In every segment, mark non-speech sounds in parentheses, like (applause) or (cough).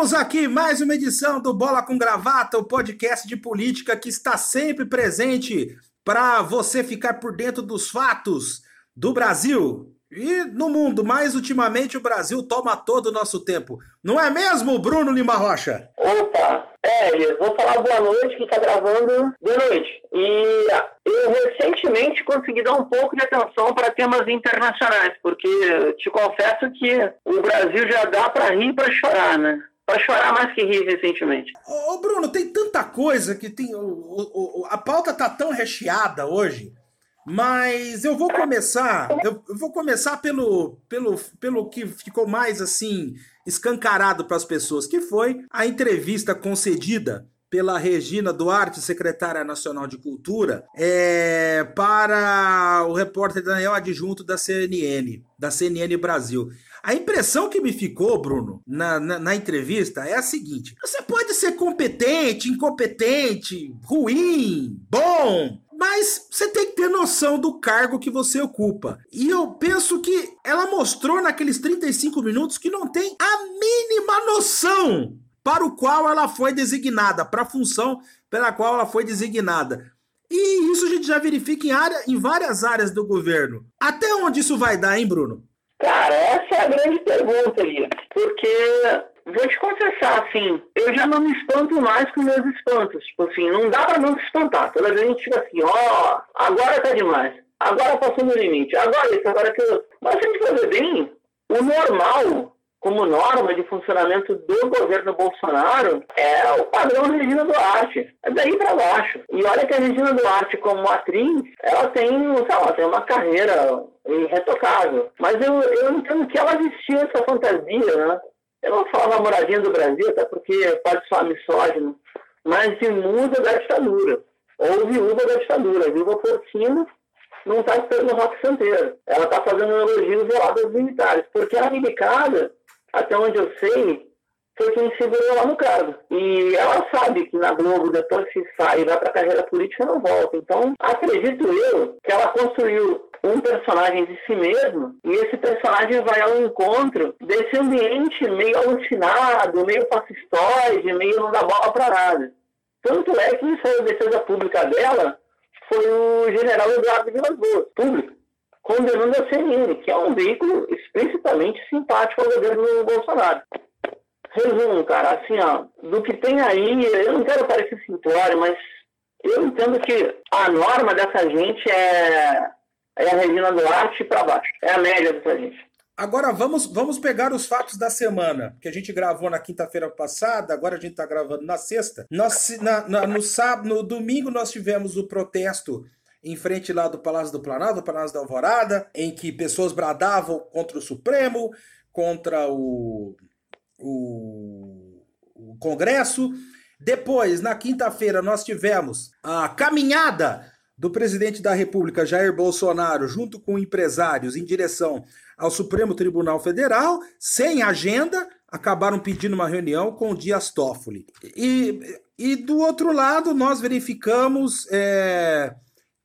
Chegamos aqui mais uma edição do Bola com Gravata, o podcast de política que está sempre presente para você ficar por dentro dos fatos do Brasil e no mundo. Mas ultimamente o Brasil toma todo o nosso tempo. Não é mesmo, Bruno Lima Rocha? Opa, é, vou falar boa noite, que está gravando de noite. E eu recentemente consegui dar um pouco de atenção para temas internacionais, porque te confesso que o Brasil já dá para rir e para chorar, né? Para chorar mais que rir recentemente. Ô, ô, Bruno, tem tanta coisa que tem. O, o, a pauta tá tão recheada hoje. Mas eu vou começar, eu vou começar pelo, pelo, pelo que ficou mais assim escancarado para as pessoas, que foi a entrevista concedida pela Regina Duarte, secretária nacional de Cultura, é, para o repórter Daniel Adjunto da CNN, da CNN Brasil. A impressão que me ficou, Bruno, na, na, na, entrevista é a seguinte: você pode ser competente, incompetente, ruim, bom, mas você tem que ter noção do cargo que você ocupa. E eu penso que ela mostrou naqueles 35 minutos que não tem a mínima noção para o qual ela foi designada, para a função pela qual ela foi designada. E isso a gente já verifica em, área, em várias áreas do governo. Até onde isso vai dar, hein, Bruno? Cara, essa é a grande pergunta, Lia. Porque, vou te confessar, assim, eu já não me espanto mais com meus espantos. Tipo assim, não dá pra não se espantar. Toda vez a gente fica assim, ó, oh, agora tá demais. Agora passou no limite. Agora isso, agora aquilo. Mas se a gente fazer bem, o normal como norma de funcionamento do governo Bolsonaro é o padrão Regina Duarte. É daí para baixo. E olha que a Regina Duarte, como atriz, ela tem, sei lá, tem uma carreira irretocável. Mas eu, eu entendo que ela vestia essa fantasia, né? Eu não falo namoradinha do Brasil, até porque pode soar misógino, mas musa da ditadura. Ou viúva da ditadura. Viúva Porcina não está esperando o rock santeiro. Ela está fazendo um elogio velado aos militares. Porque a milicada até onde eu sei, foi quem segurou lá no cargo. E ela sabe que na Globo, depois que sai e vai para a carreira política, não volta. Então, acredito eu que ela construiu um personagem de si mesmo e esse personagem vai ao encontro desse ambiente meio alucinado, meio fascistoide, meio não dá bola para nada. Tanto é que quem saiu a defesa pública dela foi o general Eduardo Vilas Boas, público condenando a CNN, que é um veículo explicitamente simpático ao governo Bolsonaro. Resumo, cara, assim, ó, do que tem aí, eu não quero parecer simplório, mas eu entendo que a norma dessa gente é, é a Regina Duarte para baixo, é a média dessa gente. Agora vamos, vamos pegar os fatos da semana, que a gente gravou na quinta-feira passada, agora a gente está gravando na sexta. Nós, na, na, no, sábado, no domingo nós tivemos o protesto em frente lá do Palácio do Planalto, do Palácio da Alvorada, em que pessoas bradavam contra o Supremo, contra o, o, o Congresso. Depois, na quinta-feira, nós tivemos a caminhada do presidente da República, Jair Bolsonaro, junto com empresários, em direção ao Supremo Tribunal Federal, sem agenda, acabaram pedindo uma reunião com o Dias Toffoli. E, e do outro lado, nós verificamos. É,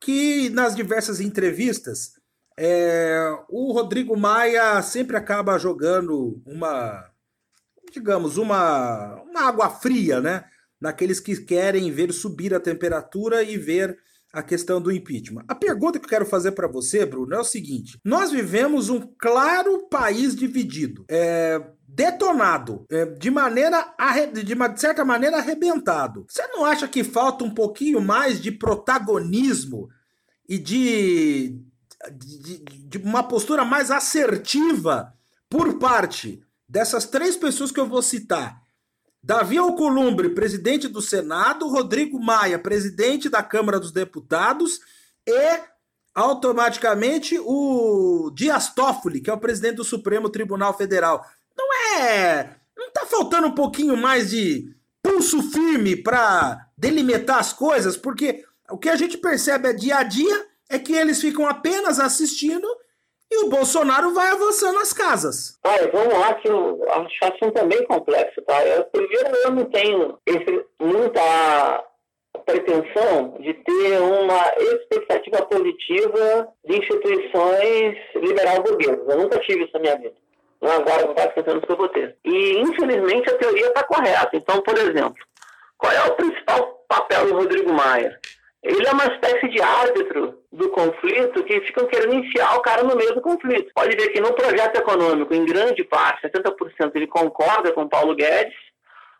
que nas diversas entrevistas é, o Rodrigo Maia sempre acaba jogando uma, digamos, uma, uma água fria, né? Naqueles que querem ver subir a temperatura e ver a questão do impeachment. A pergunta que eu quero fazer para você, Bruno, é o seguinte: nós vivemos um claro país dividido. É, detonado, é, de maneira de uma de certa maneira arrebentado. Você não acha que falta um pouquinho mais de protagonismo e de, de, de uma postura mais assertiva por parte dessas três pessoas que eu vou citar? Davi Alcolumbre, presidente do Senado, Rodrigo Maia, presidente da Câmara dos Deputados e automaticamente o Dias Toffoli, que é o presidente do Supremo Tribunal Federal. Não é. Não tá faltando um pouquinho mais de pulso firme para delimitar as coisas, porque o que a gente percebe é dia a dia é que eles ficam apenas assistindo e o Bolsonaro vai avançando as casas. Olha, vamos lá, que a situação é bem complexa, tá? Eu, primeiro, eu não tenho esse, muita pretensão de ter uma expectativa positiva de instituições liberal burguesas. Eu nunca tive isso na minha vida. Agora com quase anos que eu vou ter. E, infelizmente, a teoria está correta. Então, por exemplo, qual é o principal papel do Rodrigo Maia? Ele é uma espécie de árbitro do conflito que ficam querendo enfiar o cara no meio do conflito. Pode ver que no projeto econômico, em grande parte, 70%, ele concorda com Paulo Guedes,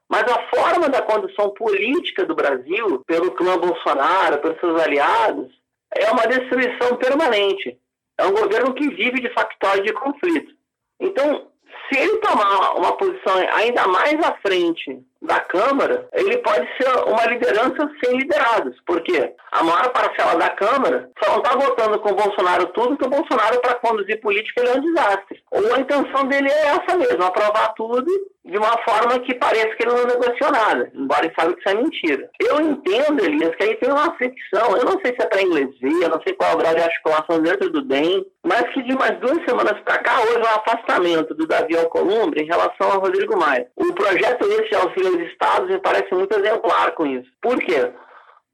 mas a forma da condução política do Brasil, pelo clã Bolsonaro, pelos seus aliados, é uma destruição permanente. É um governo que vive de factório de conflito. Então, se ele tomar uma posição ainda mais à frente da Câmara, ele pode ser uma liderança sem liderados, porque a maior parcela da Câmara só não está votando com o Bolsonaro tudo, que o Bolsonaro, para conduzir política, ele é um desastre. Ou a intenção dele é essa mesmo, aprovar tudo de uma forma que pareça que ele não negociou nada, embora ele saiba que isso é mentira. Eu entendo, Elias, que aí tem uma fricção, eu não sei se é para inglês eu não sei qual é o grau de articulação dentro do DEM, mas que de umas duas semanas para cá houve um afastamento do Davi Alcolumbre em relação ao Rodrigo Maia. O projeto esse de auxílio aos estados me parece muito exemplar com isso. Por quê?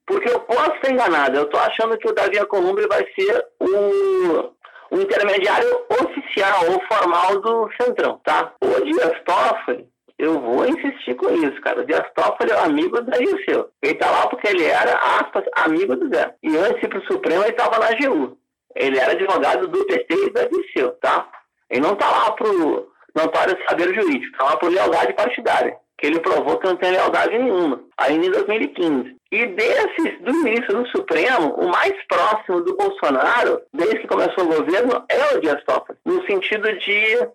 Porque eu posso ser enganado, eu estou achando que o Davi Alcolumbre vai ser o o intermediário oficial ou formal do Centrão, tá? O Dias Toffoli, eu vou insistir com isso, cara. O Dias Toffoli é amigo do Dirceu. Ele tá lá porque ele era, aspas, amigo do Zé. E antes ir pro Supremo, ele tava na AGU. Ele era advogado do PT e do Dirceu, tá? Ele não tá lá pro notório saber jurídico, tá lá por lealdade partidária que ele provou que não tem lealdade nenhuma, ainda em 2015. E desses, do ministro do Supremo, o mais próximo do Bolsonaro, desde que começou o governo, é o Dias Toffoli, no sentido de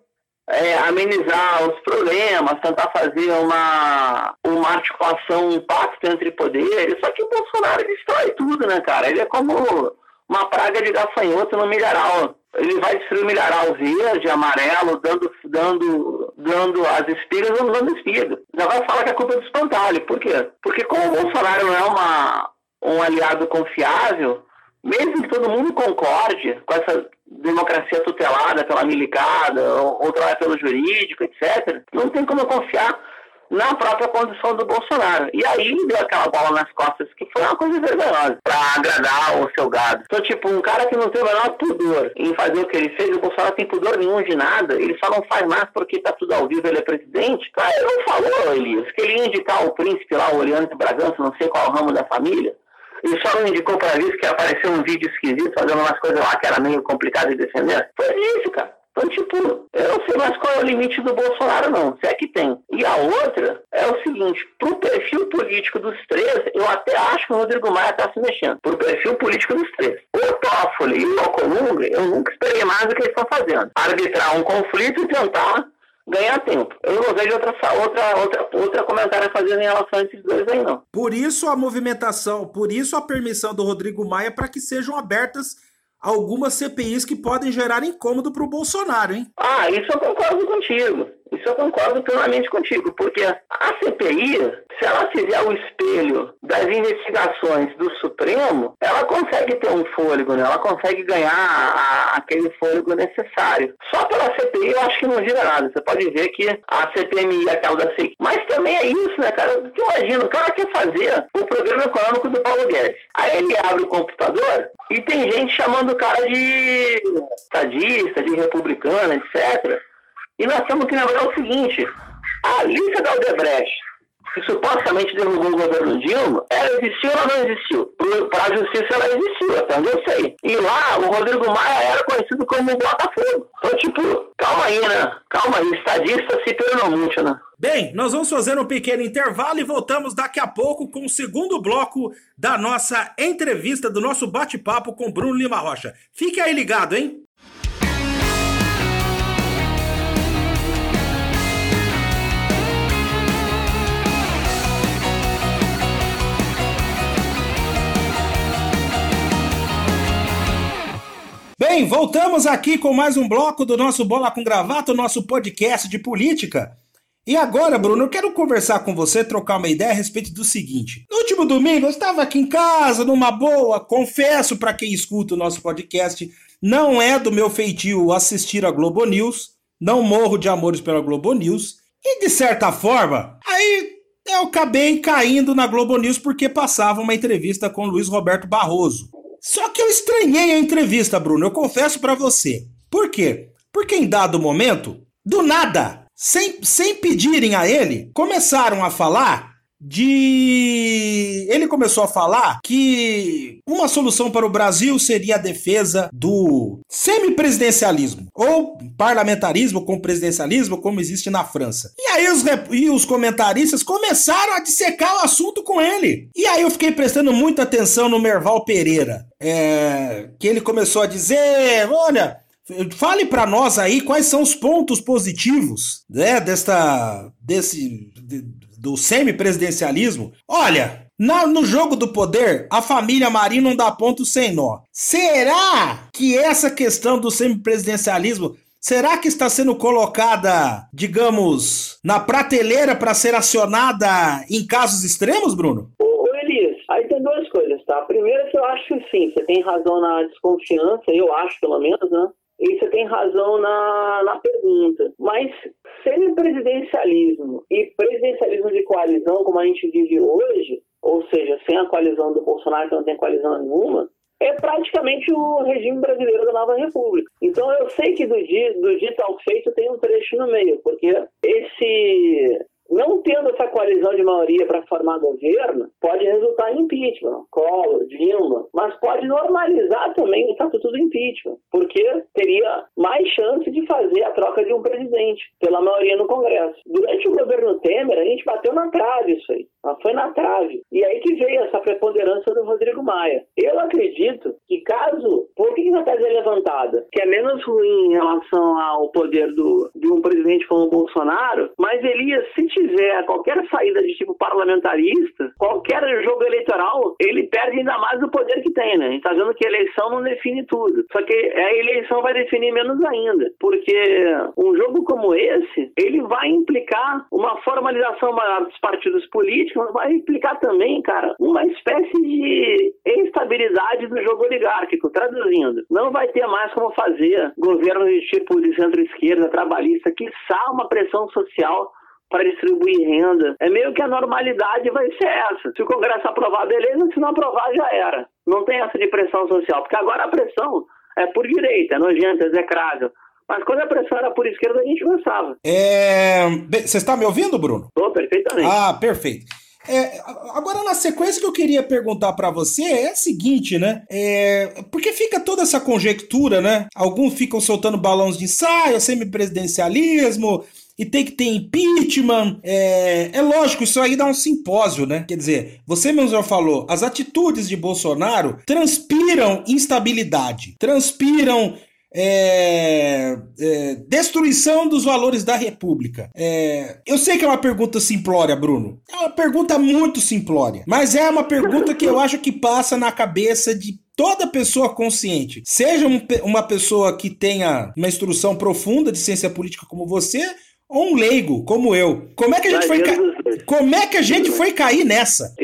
é, amenizar os problemas, tentar fazer uma, uma articulação, um pacto entre poderes. Só que o Bolsonaro destrói tudo, né, cara? Ele é como uma praga de gafanhoto no milharal. Ele vai destruir o milharal verde, amarelo, dando, dando, dando as espigas ou dando espiga. Já vai falar que a culpa é do espantalho. Por quê? Porque como o Bolsonaro não é uma, um aliado confiável, mesmo que todo mundo concorde com essa democracia tutelada pela milicada, ou, ou pelo jurídico, etc., não tem como confiar na própria condução do Bolsonaro. E aí deu aquela bola nas costas, que foi uma coisa vergonhosa, para agradar o seu gado. Então, tipo, um cara que não tem o menor pudor em fazer o que ele fez, o Bolsonaro tem pudor nenhum de nada, ele só não faz mais porque tá tudo ao vivo, ele é presidente. Cara, ele não falou, Elias, que ele ia indicar o príncipe lá, o Oriano Bragança, não sei qual ramo da família. Ele só não indicou para isso que apareceu um vídeo esquisito fazendo umas coisas lá que era meio complicado de defender. Foi isso, cara. Então, tipo, eu não sei mais qual é o limite do Bolsonaro, não, se é que tem. E a outra é o seguinte: pro perfil político dos três, eu até acho que o Rodrigo Maia está se mexendo. Pro perfil político dos três. O Toffoli e o Alcolumbre, eu nunca esperei mais do que eles estão fazendo. Arbitrar um conflito e tentar ganhar tempo. Eu não vejo outra, outra, outra, outra comentário a fazer em relação a esses dois aí, não. Por isso a movimentação, por isso a permissão do Rodrigo Maia para que sejam abertas algumas CPIs que podem gerar incômodo para o Bolsonaro, hein? Ah, isso eu concordo contigo. Isso eu concordo plenamente contigo, porque a CPI, se ela fizer o espelho das investigações do Supremo, ela consegue ter um fôlego, né? ela consegue ganhar a, aquele fôlego necessário. Só pela CPI eu acho que não gira nada. Você pode ver que a CPMI, aquela da CPI. Mas também é isso, né, cara? Porque imagina, o cara quer fazer o programa econômico do Paulo Guedes. Aí ele abre o computador e tem gente chamando o cara de estadista, de republicano, etc. E nós temos que lembrar o seguinte: a lista da Odebrecht, que supostamente derrubou o governo Dilma, ela existiu ou não existiu? Para a justiça ela existiu, até onde eu sei. E lá o Rodrigo Maia era conhecido como Botafogo. Então, tipo, calma aí, né? Calma aí, estadista se muito, né? Bem, nós vamos fazer um pequeno intervalo e voltamos daqui a pouco com o segundo bloco da nossa entrevista, do nosso bate-papo com Bruno Lima Rocha. Fique aí ligado, hein? Bem, voltamos aqui com mais um bloco do nosso Bola com Gravata, o nosso podcast de política. E agora, Bruno, eu quero conversar com você, trocar uma ideia a respeito do seguinte. No último domingo, eu estava aqui em casa, numa boa, confesso para quem escuta o nosso podcast, não é do meu feitio assistir a Globo News, não morro de amores pela Globo News, e de certa forma, aí eu acabei caindo na Globo News porque passava uma entrevista com Luiz Roberto Barroso. Só que eu estranhei a entrevista, Bruno, eu confesso para você. Por quê? Porque em dado momento, do nada, sem, sem pedirem a ele, começaram a falar de. Ele começou a falar que uma solução para o Brasil seria a defesa do semipresidencialismo, ou parlamentarismo com presidencialismo, como existe na França. E aí os, e os comentaristas começaram a dissecar o assunto com ele. E aí eu fiquei prestando muita atenção no Merval Pereira, é... que ele começou a dizer: olha. Fale para nós aí quais são os pontos positivos né, desta, desse, do semipresidencialismo, olha, na, no jogo do poder, a família Marinho não dá ponto sem nó. Será que essa questão do semipresidencialismo será que está sendo colocada, digamos, na prateleira para ser acionada em casos extremos, Bruno? Ô, Elias, aí tem duas coisas, tá? Primeiro eu acho que sim, você tem razão na desconfiança, eu acho pelo menos, né? E você tem razão na, na pergunta. Mas semipresidencialismo e presidencialismo de coalizão, como a gente vive hoje, ou seja, sem a coalizão do Bolsonaro, que não tem coalizão nenhuma, é praticamente o regime brasileiro da nova república. Então eu sei que do, dito ao feito tem um trecho no meio, porque esse não tendo essa coalizão de maioria para formar governo, pode resultar em impeachment, Collor, Dilma, mas pode normalizar também o estatuto do impeachment, porque teria mais chance de fazer a troca de um presidente pela maioria no Congresso. Durante o governo Temer, a gente bateu na trave isso aí. Foi na trave. E aí que veio essa preponderância do Rodrigo Maia. Eu acredito que caso. Por que essa tese é levantada? Que é menos ruim em relação ao poder do, de um presidente como o Bolsonaro, mas Elias, se tiver qualquer saída de tipo parlamentarista, qualquer jogo eleitoral, ele perde ainda mais o poder que tem, né? A gente tá vendo que a eleição não define tudo. Só que a eleição vai definir menos ainda. Porque um jogo como esse, ele vai implicar uma formalização maior dos partidos políticos, vai implicar também, cara, uma espécie de instabilidade do jogo oligárquico. Traduzindo, não vai ter mais como fazer governo de tipo de centro-esquerda, trabalhista, que uma pressão social para distribuir renda. É meio que a normalidade vai ser essa. Se o Congresso aprovar, beleza, se não aprovar, já era. Não tem essa de pressão social, porque agora a pressão é por direita, é nojenta, é execrável. Mas quando a pressão era por esquerda, a gente gostava. É... Você está me ouvindo, Bruno? Estou, perfeitamente. Ah, perfeito. É, agora, na sequência que eu queria perguntar para você é a seguinte, né? É, porque fica toda essa conjectura, né? Alguns ficam soltando balões de ensaio, semipresidencialismo, e tem que ter impeachment. É, é lógico, isso aí dá um simpósio, né? Quer dizer, você mesmo já falou, as atitudes de Bolsonaro transpiram instabilidade, transpiram é, é, destruição dos valores da República. É, eu sei que é uma pergunta simplória, Bruno. É uma pergunta muito simplória. Mas é uma pergunta que eu acho que passa na cabeça de toda pessoa consciente, seja um, uma pessoa que tenha uma instrução profunda de ciência política como você, ou um leigo como eu. Como é que a gente foi ca... Como é que a gente foi cair nessa?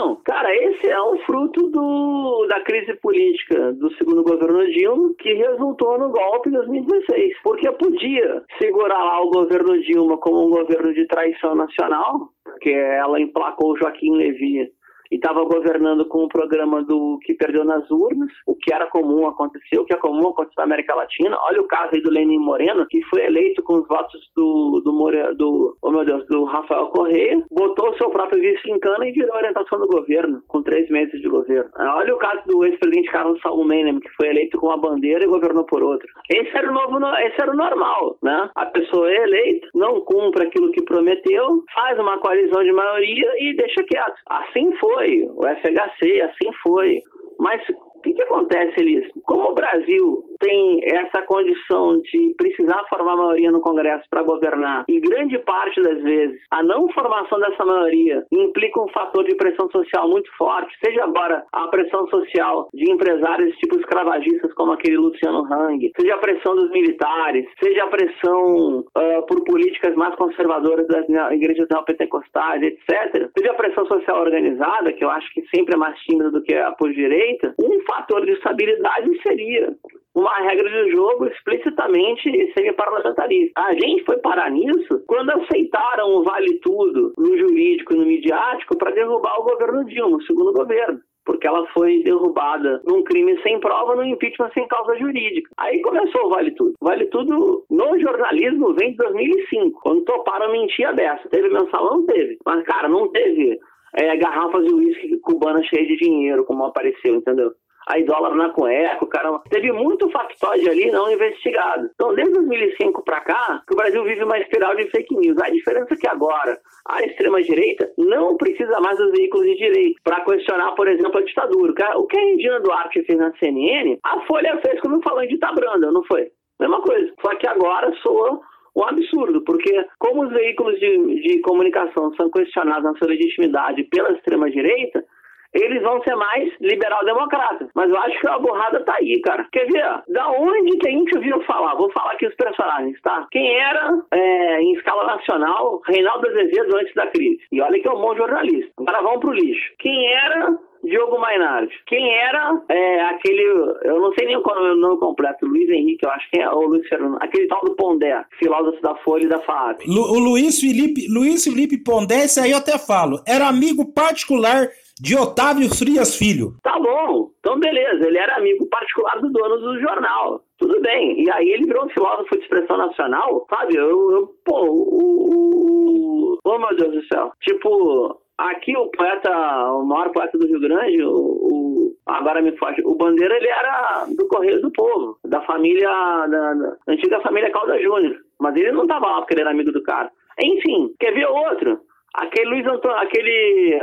Então, cara, esse é um fruto do, da crise política do segundo governo Dilma, que resultou no golpe em 2016. Porque podia segurar lá o governo Dilma como um governo de traição nacional, porque ela emplacou Joaquim Levy e estava governando com o programa do que perdeu nas urnas, o que era comum acontecer, o que é comum acontecer na América Latina. Olha o caso aí do Lenin Moreno, que foi eleito com os votos do, do, More, do oh meu Deus, do Rafael Correia, botou o seu próprio vice em cana e virou orientação do governo, com três meses de governo. Olha o caso do ex-presidente Carlos Menem, que foi eleito com uma bandeira e governou por outra. Esse era o novo, esse era o normal, né? A pessoa é eleita, não cumpre aquilo que prometeu, faz uma coalizão de maioria e deixa quieto. Assim foi foi, o FHC, assim foi. Mas o que, que acontece, Elis? Como o Brasil tem essa condição de precisar formar maioria no Congresso para governar, e grande parte das vezes a não formação dessa maioria implica um fator de pressão social muito forte, seja agora a pressão social de empresários tipo escravagistas como aquele Luciano Hang, seja a pressão dos militares, seja a pressão uh, por políticas mais conservadoras das igrejas neopentecostais, etc., seja a pressão social organizada, que eu acho que sempre é mais tímida do que a por direita, um fator de estabilidade seria uma regra de jogo explicitamente semi-parlamentarista. A gente foi parar nisso quando aceitaram o vale tudo no jurídico e no midiático para derrubar o governo Dilma, o segundo governo porque ela foi derrubada num crime sem prova, no impeachment sem causa jurídica. Aí começou o Vale Tudo. Vale Tudo no jornalismo vem de 2005, quando toparam mentir a beça. Teve mensalão? Teve. Mas, cara, não teve é, garrafas de uísque cubana cheia de dinheiro, como apareceu, entendeu? Aí dólar na cueca, o cara. Teve muito factóide ali não investigado. Então, desde 2005 para cá, que o Brasil vive uma espiral de fake news. A diferença é que agora a extrema-direita não precisa mais dos veículos de direita para questionar, por exemplo, a ditadura. O que a Regina Duarte fez na CNN, a Folha fez quando falou em ditabranda, não foi? Mesma coisa. Só que agora soa um absurdo, porque como os veículos de, de comunicação são questionados na sua legitimidade pela extrema-direita, eles vão ser mais liberal-democratas. Mas eu acho que a borrada tá aí, cara. Quer ver? Da onde que a gente ouviu falar? Vou falar aqui os personagens, tá? Quem era, é, em escala nacional, Reinaldo Azevedo antes da crise. E olha que é um bom jornalista. Agora vamos pro lixo. Quem era Diogo Mainardi. Quem era é, aquele, eu não sei nem qual é o nome completo, Luiz Henrique, eu acho que é, ou Luiz Fernando, aquele tal do Pondé, filósofo da Folha e da FAP. Lu, o Luiz Felipe, Luiz Felipe Pondé, esse aí eu até falo, era amigo particular de Otávio Frias Filho. Tá bom, então beleza, ele era amigo particular do dono do jornal. Tudo bem. E aí ele virou um filósofo de expressão nacional, sabe? Eu, eu pô, o, o. Oh meu Deus do céu. Tipo, aqui o poeta, o maior poeta do Rio Grande, o, o agora me foge, o Bandeira, ele era do Correio do Povo, da família, da, da antiga família Calda Júnior. Mas ele não tava lá porque ele era amigo do cara. Enfim, quer ver outro? Aquele Luiz Antônio, aquele.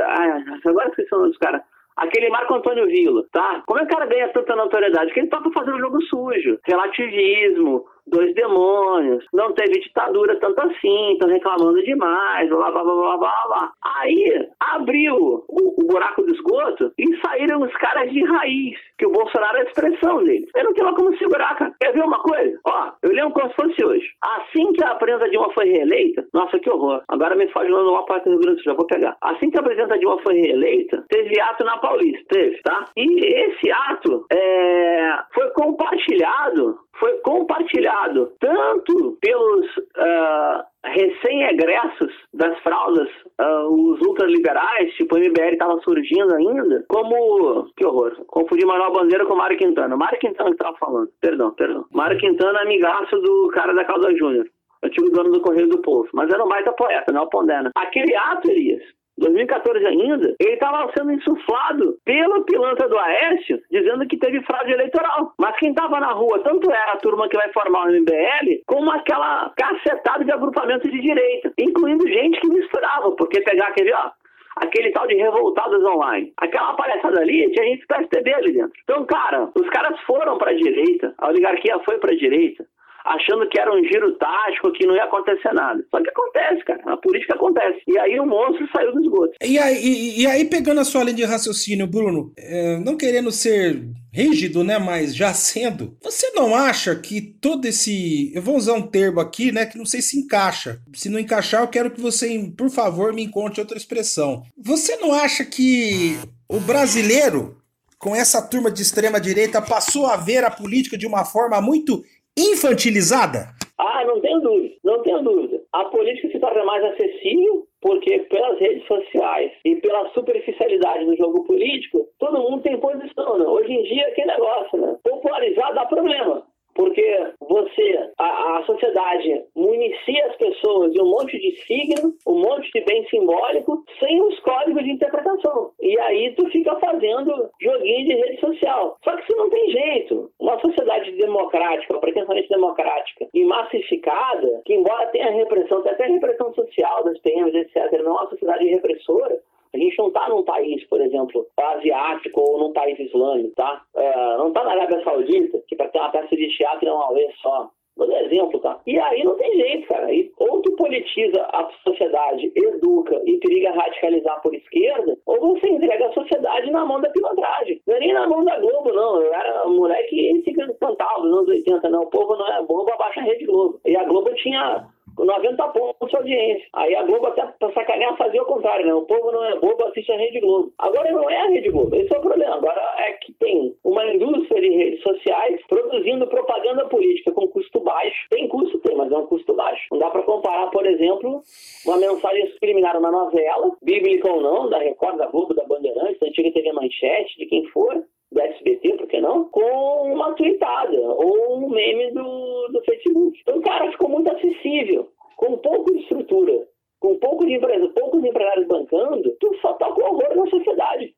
Agora esqueci o nome dos caras. Aquele Marco Antônio Vila, tá? Como é que o cara ganha tanta notoriedade? Que ele toca fazendo jogo sujo, relativismo, dois demônios, não teve ditadura tanto assim, estão reclamando demais, blá blá blá blá blá blá. Aí abriu o, o, buraco do esgoto e saíram os caras de raiz, que o Bolsonaro é a expressão dele. Eu não tenho como segurar, cara. Quer ver uma coisa? Ó, eu lembro como se fosse hoje. Assim que a presidenta Dilma foi reeleita, nossa, que horror. Agora me foge no uma parte do Rio Grande Sul, já vou pegar. Assim que a presidenta Dilma foi reeleita, teve ato na Paulista, teve, tá? E esse ato é, foi compartilhado foi compartilhado tanto pelos uh, recém-egressos das fraldas, uh, os ultraliberais, tipo o MBL estava surgindo ainda, como. Que horror! Confundi Manuel Bandeira com Mário Quintana. Mário Quintana que estava falando, perdão, perdão. Mário Quintana, amigaço do cara da Calda Júnior antigo dono do Correio do Povo. Mas era um baita poeta, não é o Pondena. Aquele ato, Elias, 2014 ainda, ele estava sendo insuflado pelo pilantra do Aécio, dizendo que teve fraude eleitoral. Mas quem estava na rua, tanto era a turma que vai formar o MBL, como aquela cacetada de agrupamento de direita, incluindo gente que misturava, porque pegar aquele, ó, aquele tal de revoltados online. Aquela palhaçada ali, tinha gente do PSDB ali dentro. Então, cara, os caras foram para a direita, a oligarquia foi para a direita, achando que era um giro tático, que não ia acontecer nada. Só que acontece, cara. A política acontece. E aí o monstro saiu do esgoto. E aí, e, e aí pegando a sua linha de raciocínio, Bruno, é, não querendo ser rígido, né, mas já sendo, você não acha que todo esse, eu vou usar um termo aqui, né, que não sei se encaixa. Se não encaixar, eu quero que você, por favor, me encontre outra expressão. Você não acha que o brasileiro com essa turma de extrema direita passou a ver a política de uma forma muito infantilizada? Ah, não tenho dúvida, não tenho dúvida. A política se torna mais acessível porque pelas redes sociais e pela superficialidade do jogo político, todo mundo tem posição, né? Hoje em dia, que negócio, né? Popularizar dá problema porque você, a, a, sociedade municia as pessoas de um monte de signo, um monte de bem simbólico, sem os códigos de interpretação. E aí tu fica fazendo joguinho de rede social. Só que isso não tem jeito. Uma sociedade democrática, pretensamente democrática e massificada, que embora tenha repressão, tem até repressão social das PMs, etc., não é uma sociedade repressora, a gente não está num país, por exemplo, asiático ou num país islâmico, tá? É, não está na Arábia Saudita, que para ter uma peça de teatro é uma vez só. Dar exemplo, tá? E aí não tem jeito, cara. E ou tu politiza a sociedade, educa e periga radicalizar por esquerda, ou você entrega a sociedade na mão da pilantragem. Não é nem na mão da Globo, não. Eu era moleque que se cantava nos anos 80, não. O povo não é bobo, abaixa a Rede Globo. E a Globo tinha 90 pontos de audiência. Aí a Globo, até pra sacanear, fazia o contrário, né? O povo não é bobo, assiste a Rede Globo. Agora não é a Rede Globo, esse é o problema. Agora é que tem uma indústria de redes sociais produzindo propaganda política com custo baixo. Tem custo, tem, mas é um custo baixo. Não dá pra comparar, por exemplo, uma mensagem subliminar na novela, bíblica ou não, da Record, da Globo, da Bandeirantes, da antiga TV Manchete, de ou uma tweetada, ou um meme do, do Facebook. Então, cara ficou muito acessível, com pouco de estrutura, com pouco de empresa, poucos empresários bancando, tu só toca o horror na sociedade.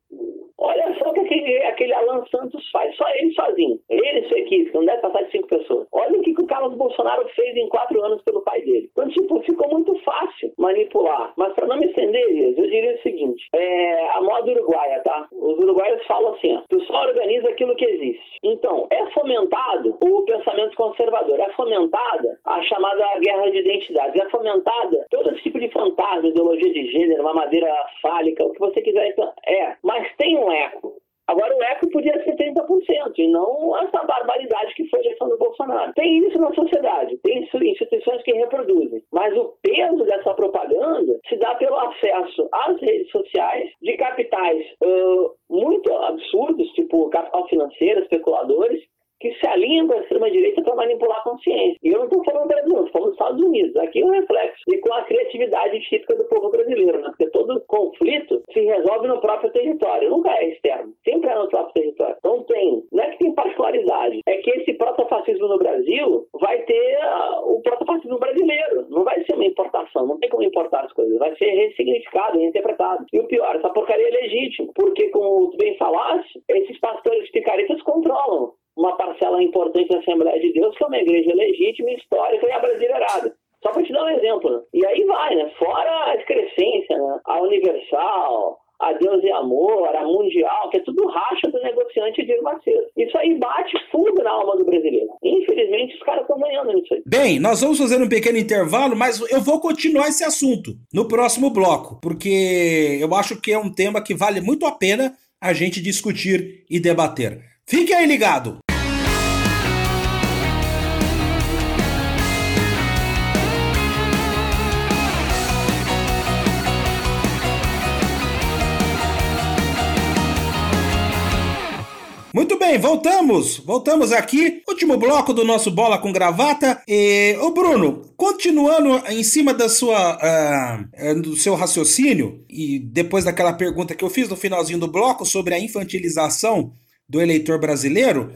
Olha só o que aquele, aquele Alan Santos faz, só ele sozinho. Ele e sua equipe, que não deve passar de cinco pessoas. Olha o que, que o Carlos Bolsonaro fez em quatro anos pelo pai dele. Então, tipo, ficou muito fácil manipular. Mas para não me estender, eu diria o seguinte: é, a moda uruguaia, tá? Os uruguaios falam assim: ó, tu só organiza aquilo que existe. Então, é fomentado o pensamento conservador, é fomentada a chamada guerra de identidades, é fomentada todo esse tipo de fantasma, ideologia de gênero, uma madeira fálica, o que você quiser. Então, é, mas tem um eco. Agora, o eco podia ser 30%, e não essa barbaridade que foi a gestão do Bolsonaro. Tem isso na sociedade, tem instituições que reproduzem. Mas o peso dessa propaganda se dá pelo acesso às redes sociais de capitais uh, muito absurdos, tipo capital financeiro, especuladores, que se alinham com a extrema-direita para manipular a consciência. E eu não estou falando do Brasil, estou falando dos Estados Unidos. Aqui é um reflexo. E com a criatividade típica do povo brasileiro, né? porque todo conflito se resolve no próprio território, nunca é externo, sempre é no próprio território. Não tem, não é que tem particularidade, é que esse protofascismo no Brasil vai ter uh, o protofascismo brasileiro, não vai ser uma importação, não tem como importar as coisas, vai ser ressignificado, reinterpretado. E o pior, essa porcaria é legítima, porque, como tu bem falaste, esses pastores picaretas controlam uma parcela importante da Assembleia de Deus, que é uma igreja legítima, histórica e abrasileirada. Só para te dar um exemplo. Né? E aí vai, né? Fora a excrescência, né? a universal, a Deus é Amor, a Mundial, que é tudo racha do negociante de Macedo. Isso aí bate fundo na alma do brasileiro. Infelizmente, os caras estão ganhando nisso aí. Bem, nós vamos fazer um pequeno intervalo, mas eu vou continuar esse assunto no próximo bloco, porque eu acho que é um tema que vale muito a pena a gente discutir e debater. Fique aí ligado! Bem, voltamos. Voltamos aqui. Último bloco do nosso Bola com Gravata. E, o Bruno, continuando em cima da sua, uh, do seu raciocínio, e depois daquela pergunta que eu fiz no finalzinho do bloco sobre a infantilização do eleitor brasileiro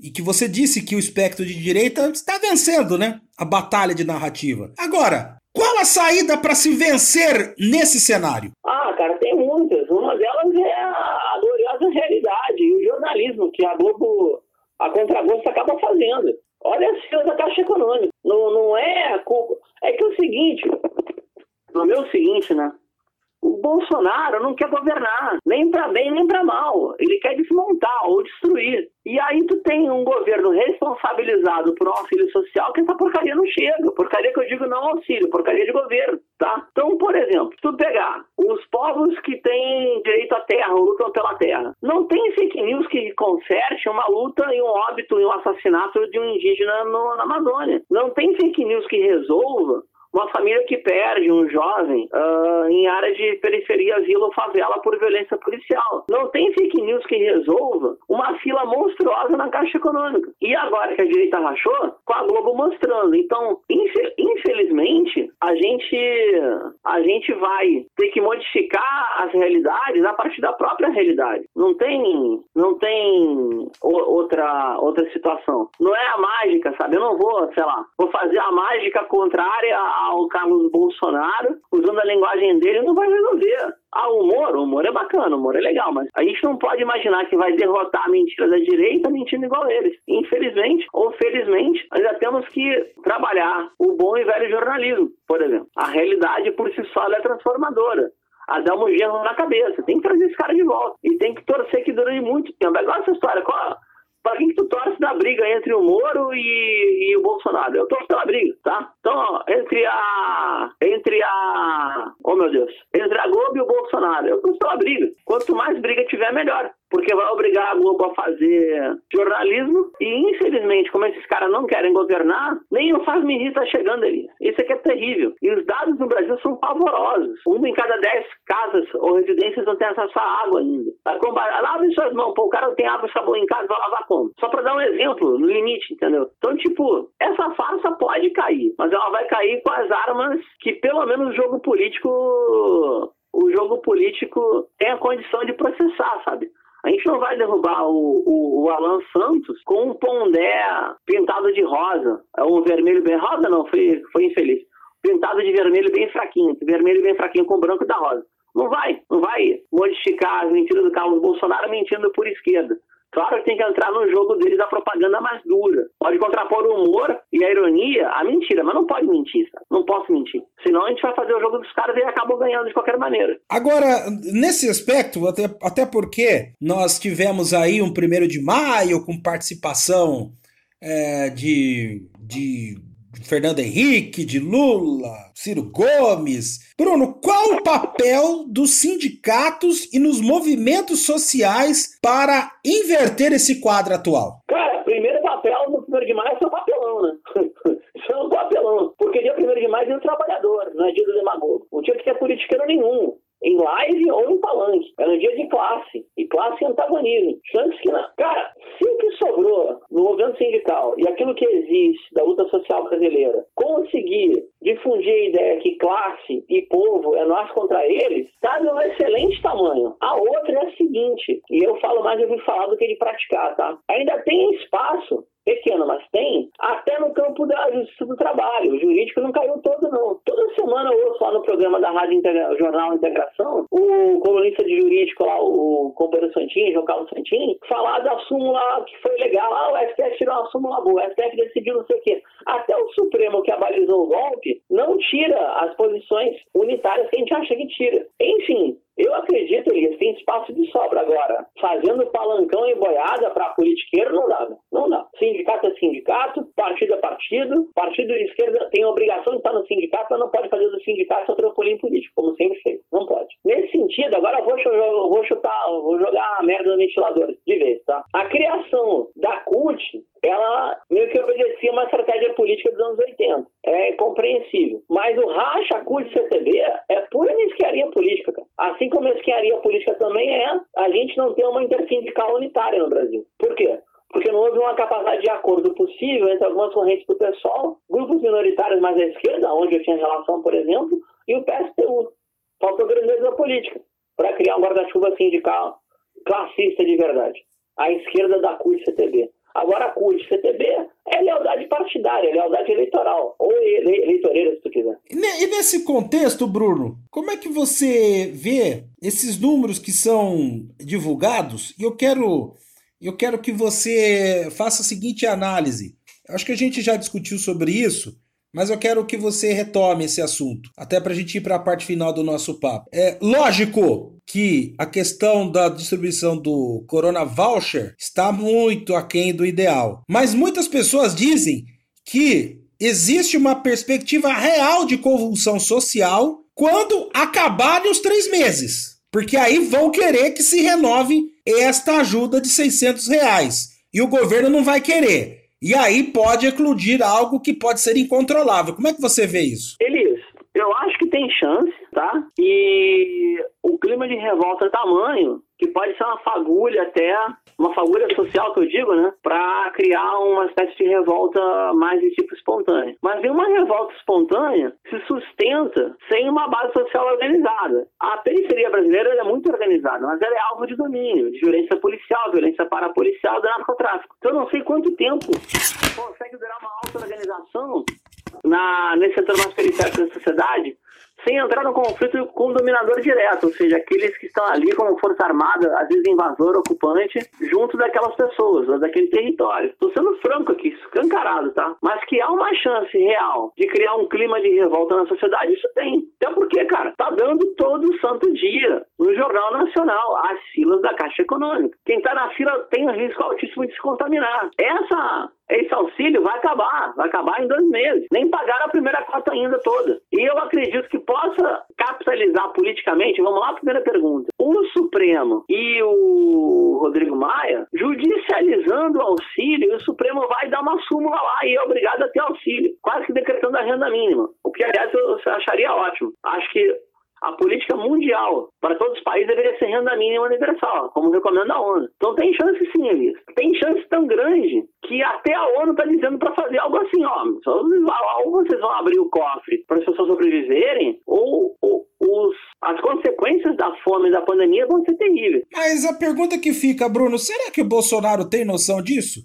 e que você disse que o espectro de direita está vencendo, né? A batalha de narrativa. Agora, qual a saída para se vencer nesse cenário? Ah, cara, tem muitas. Uma delas é a gloriosa realidade e o jornalismo que a Globo, a contragosto, acaba fazendo. Olha as filas da Caixa Econômica. Não, não é. É que é o seguinte. No meu seguinte, né? O Bolsonaro não quer governar, nem para bem nem para mal. Ele quer desmontar ou destruir. E aí tu tem um governo responsabilizado por um auxílio social que essa porcaria não chega. Porcaria que eu digo não auxílio, porcaria de governo, tá? Então, por exemplo, tu pegar os povos que têm direito à terra lutam pela terra. Não tem fake news que conserte uma luta e um óbito e um assassinato de um indígena no, na Amazônia. Não tem fake news que resolva uma família que perde um jovem uh, em área de periferia, vila ou favela por violência policial. Não tem fake news que resolva uma fila monstruosa na Caixa Econômica. E agora que a direita rachou, com a Globo mostrando. Então, infelizmente, a gente, a gente vai ter que modificar as realidades a partir da própria realidade. Não tem, não tem outra, outra situação. Não é a mágica, sabe? Eu não vou, sei lá, vou fazer a mágica contrária ao Carlos Bolsonaro, usando a linguagem dele, não vai resolver. Ah, o humor, o humor é bacana, o humor é legal, mas a gente não pode imaginar que vai derrotar a mentira da direita mentindo igual eles. Infelizmente ou felizmente, ainda temos que trabalhar o bom e velho jornalismo, por exemplo. A realidade por si só é transformadora a dar um gerro na cabeça. Tem que trazer esse cara de volta. E tem que torcer que dure muito tempo. Igual essa história. Qual, para quem que tu torce na briga entre o Moro e, e, o Bolsonaro? Eu torço pela briga, tá? Então, entre a. Entre a. Oh meu Deus. Entre a Globo e o Bolsonaro. Eu torço pela briga. Quanto mais briga tiver, melhor porque vai obrigar a Globo a fazer jornalismo e, infelizmente, como esses caras não querem governar, nem o Faz Me Rir tá chegando ali. Isso aqui é terrível. E os dados no Brasil são pavorosos. Uma em cada dez casas ou residências não tem acesso à água ainda. Lave suas mãos, pô, o cara tem água e sabão em casa, vai lavar como? Só para dar um exemplo, no limite, entendeu? Então, tipo, essa farsa pode cair, mas ela vai cair com as armas que, pelo menos, o jogo político o jogo político tem a condição de processar, sabe? A gente não vai derrubar o, o, o Alan Santos com um pondé pintado de rosa. É um vermelho bem rosa, não, foi, foi infeliz. Pintado de vermelho bem fraquinho, vermelho bem fraquinho com branco da rosa. Não vai, não vai modificar as mentiras do Carlos Bolsonaro mentindo por esquerda. Claro que tem que entrar no jogo deles da propaganda mais dura. Pode contrapor o humor e a ironia à mentira, mas não pode mentir, sabe? Não posso mentir. Senão a gente vai fazer o jogo dos caras e acabam ganhando de qualquer maneira. Agora, nesse aspecto, até, até porque nós tivemos aí um primeiro de maio com participação é, de, de Fernando Henrique, de Lula, Ciro Gomes. Bruno, qual o papel dos sindicatos e nos movimentos sociais para inverter esse quadro atual? Cara, primeiro papel do primeiro de maio é o papelão, né? (laughs) Isso é um papelão. Porque dia primeiro de maio é o trabalhador, não é dia do demagogo. Não tinha que ter politiqueiro nenhum em live ou em palanque. Era um dia de classe. E classe antagonismo. Antes que não. Cara, se o que sobrou no movimento sindical e aquilo que existe da luta social brasileira conseguir difundir a ideia que classe e povo é nós contra eles, está de um excelente tamanho. A outra é a seguinte, e eu falo mais de ouvir falar do que de praticar, tá? Ainda tem espaço pequeno, mas tem, até no campo da justiça do trabalho. O jurídico não caiu todo, não. Toda semana eu ouço lá no programa da Rádio Integra Jornal Integração, o colunista de jurídico lá, o companheiro Santinho, João Carlos Santinho, falar da súmula que foi legal. Ah, o STF tirou uma súmula boa, o STF decidiu não sei o quê. Até o Supremo, que abalizou o golpe, não tira as posições unitárias que a gente acha que tira. Enfim, eu acredito, Elias, tem espaço de sobra agora. Fazendo palancão e boiada para politiqueiro não dá, não dá. Sindicato é sindicato, partido é partido, partido de esquerda tem a obrigação de estar no sindicato, mas não pode fazer do sindicato seu trampolim político, como sempre fez. Não pode. Nesse sentido, agora eu vou chutar, vou jogar a merda no ventilador de vez, tá? A criação da CUT ela meio que obedecia uma estratégia política dos anos 80. É compreensível. Mas o racha CUT CTB é pura mesquinharia política, cara. Assim como a mesquinharia política também é a gente não ter uma intersindical unitária no Brasil. Por quê? Porque não houve uma capacidade de acordo possível entre algumas correntes do pessoal, grupos minoritários mais à esquerda, onde eu tinha relação, por exemplo, e o PSTU. Faltou grandeza política para criar um guarda-chuva sindical classista de verdade. A esquerda da CUT-CTB. Agora a CUT CTB é lealdade partidária, é lealdade eleitoral, ou eleitoreira, se tu quiser. E nesse contexto, Bruno, como é que você vê esses números que são divulgados? E eu quero, eu quero que você faça a seguinte análise. Acho que a gente já discutiu sobre isso, mas eu quero que você retome esse assunto, até para a gente ir para a parte final do nosso papo. É lógico que a questão da distribuição do Corona Voucher está muito aquém do ideal, mas muitas pessoas dizem que existe uma perspectiva real de convulsão social quando acabarem os três meses, porque aí vão querer que se renove esta ajuda de 600 reais e o governo não vai querer. E aí pode eclodir algo que pode ser incontrolável. Como é que você vê isso? Elias, eu acho que tem chance, tá? E o clima de revolta é tamanho que pode ser uma fagulha até, uma fagulha social que eu digo, né? Para criar uma espécie de revolta mais de tipo espontâneo. Mas uma revolta espontânea se sustenta sem uma base social organizada. A periferia brasileira é muito organizada, mas ela é alvo de domínio, de violência policial, violência parapolicial, do narcotráfico. Então eu não sei quanto tempo consegue durar uma alta organização na, nesse setor mais periférico da sociedade sem entrar no conflito com o dominador direto, ou seja, aqueles que estão ali como força armada, às vezes invasor, ocupante, junto daquelas pessoas, daquele território. Estou sendo franco aqui, escancarado, tá? Mas que há uma chance real de criar um clima de revolta na sociedade, isso tem. Até porque, cara, tá dando todo santo dia no Jornal Nacional as filas da Caixa Econômica. Quem tá na fila tem um risco altíssimo de se contaminar. Essa esse auxílio vai acabar, vai acabar em dois meses. Nem pagaram a primeira cota ainda toda. E eu acredito que possa capitalizar politicamente. Vamos lá, primeira pergunta. O Supremo e o Rodrigo Maia judicializando o auxílio, o Supremo vai dar uma súmula lá e é obrigado a ter auxílio, quase que decretando a renda mínima. O que, aliás, eu acharia ótimo. Acho que a política mundial para todos os países deveria ser renda mínima universal, como recomenda a ONU. Então tem chance sim, Elias. Tem chance tão grande que até a ONU está dizendo para fazer algo assim, ó. Ou vocês vão abrir o cofre para as pessoas sobreviverem, ou, ou os, as consequências da fome e da pandemia vão ser terríveis. Mas Mas a pergunta que fica, Bruno, será que o Bolsonaro tem noção disso?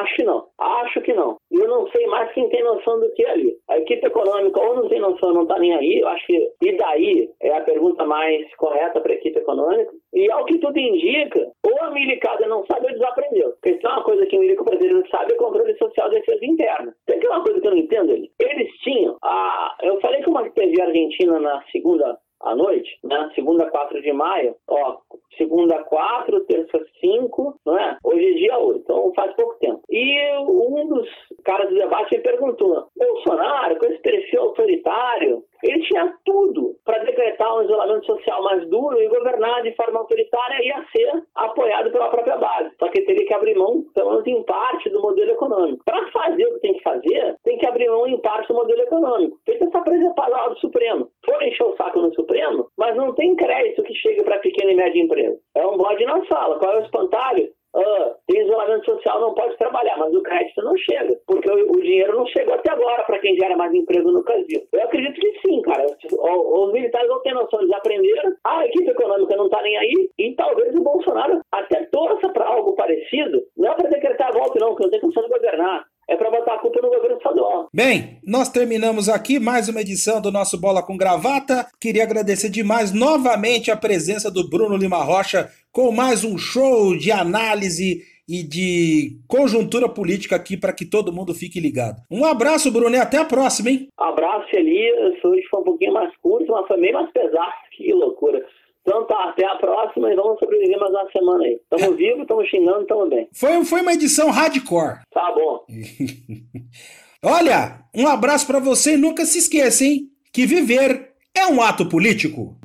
Acho que não. Acho que não. E eu não sei mais quem tem noção do que é ali. A equipe econômica ou não tem noção, não está nem aí. Eu acho que e daí é a pergunta mais correta para a equipe econômica. E ao que tudo indica, ou a milicada não sabe ou desaprendeu. Porque se é uma coisa que o milico brasileiro sabe é controle social de defesa interna. Tem que é uma coisa que eu não entendo ali. Eles tinham. A... Eu falei que uma TV argentina na segunda à noite, né? Segunda, 4 de maio, ó, segunda 4, terça 5, não é? Hoje é dia 8, então faz pouco tempo. E um dos caras do debate me perguntou: Bolsonaro, com esse perfil autoritário, ele tinha tudo para decretar um isolamento social mais duro e governar de forma autoritária ia ser apoiado pela própria base. Só que teria que abrir mão, pelo menos em parte, do modelo econômico. Para fazer o que tem que fazer, tem que abrir mão em parte do modelo econômico. Feita essa preservar do Supremo. For encher o saco no Supremo, mas não tem crédito que chegue para pequena e média empresa. É um bode na sala. Qual é o espantalho? Ah, tem isolamento social, não pode trabalhar, mas o crédito não chega, porque o, o dinheiro não chegou até agora para quem gera mais emprego no Brasil. Eu acredito que sim, cara. Os, os militares não têm noção, eles aprenderam, a equipe econômica não está nem aí, e talvez o Bolsonaro até torça para algo parecido, não é para decretar volta, não, porque não tem condição de governar é para botar a culpa no governo estadual. Bem, nós terminamos aqui mais uma edição do nosso Bola com Gravata. Queria agradecer demais novamente a presença do Bruno Lima Rocha com mais um show de análise e de conjuntura política aqui para que todo mundo fique ligado. Um abraço, Bruno, e até a próxima, hein? Abraço, Elias. Hoje foi um pouquinho mais curto, mas foi meio mais pesado. (laughs) Que loucura. Então tá, até a próxima e vamos sobreviver mais uma semana aí. Tamo (laughs) vivo, tamo xingando, tamo bem. Foi, foi uma edição hardcore. Tá bom. (laughs) Olha, um abraço para você e nunca se esqueça, hein? Que viver é um ato político.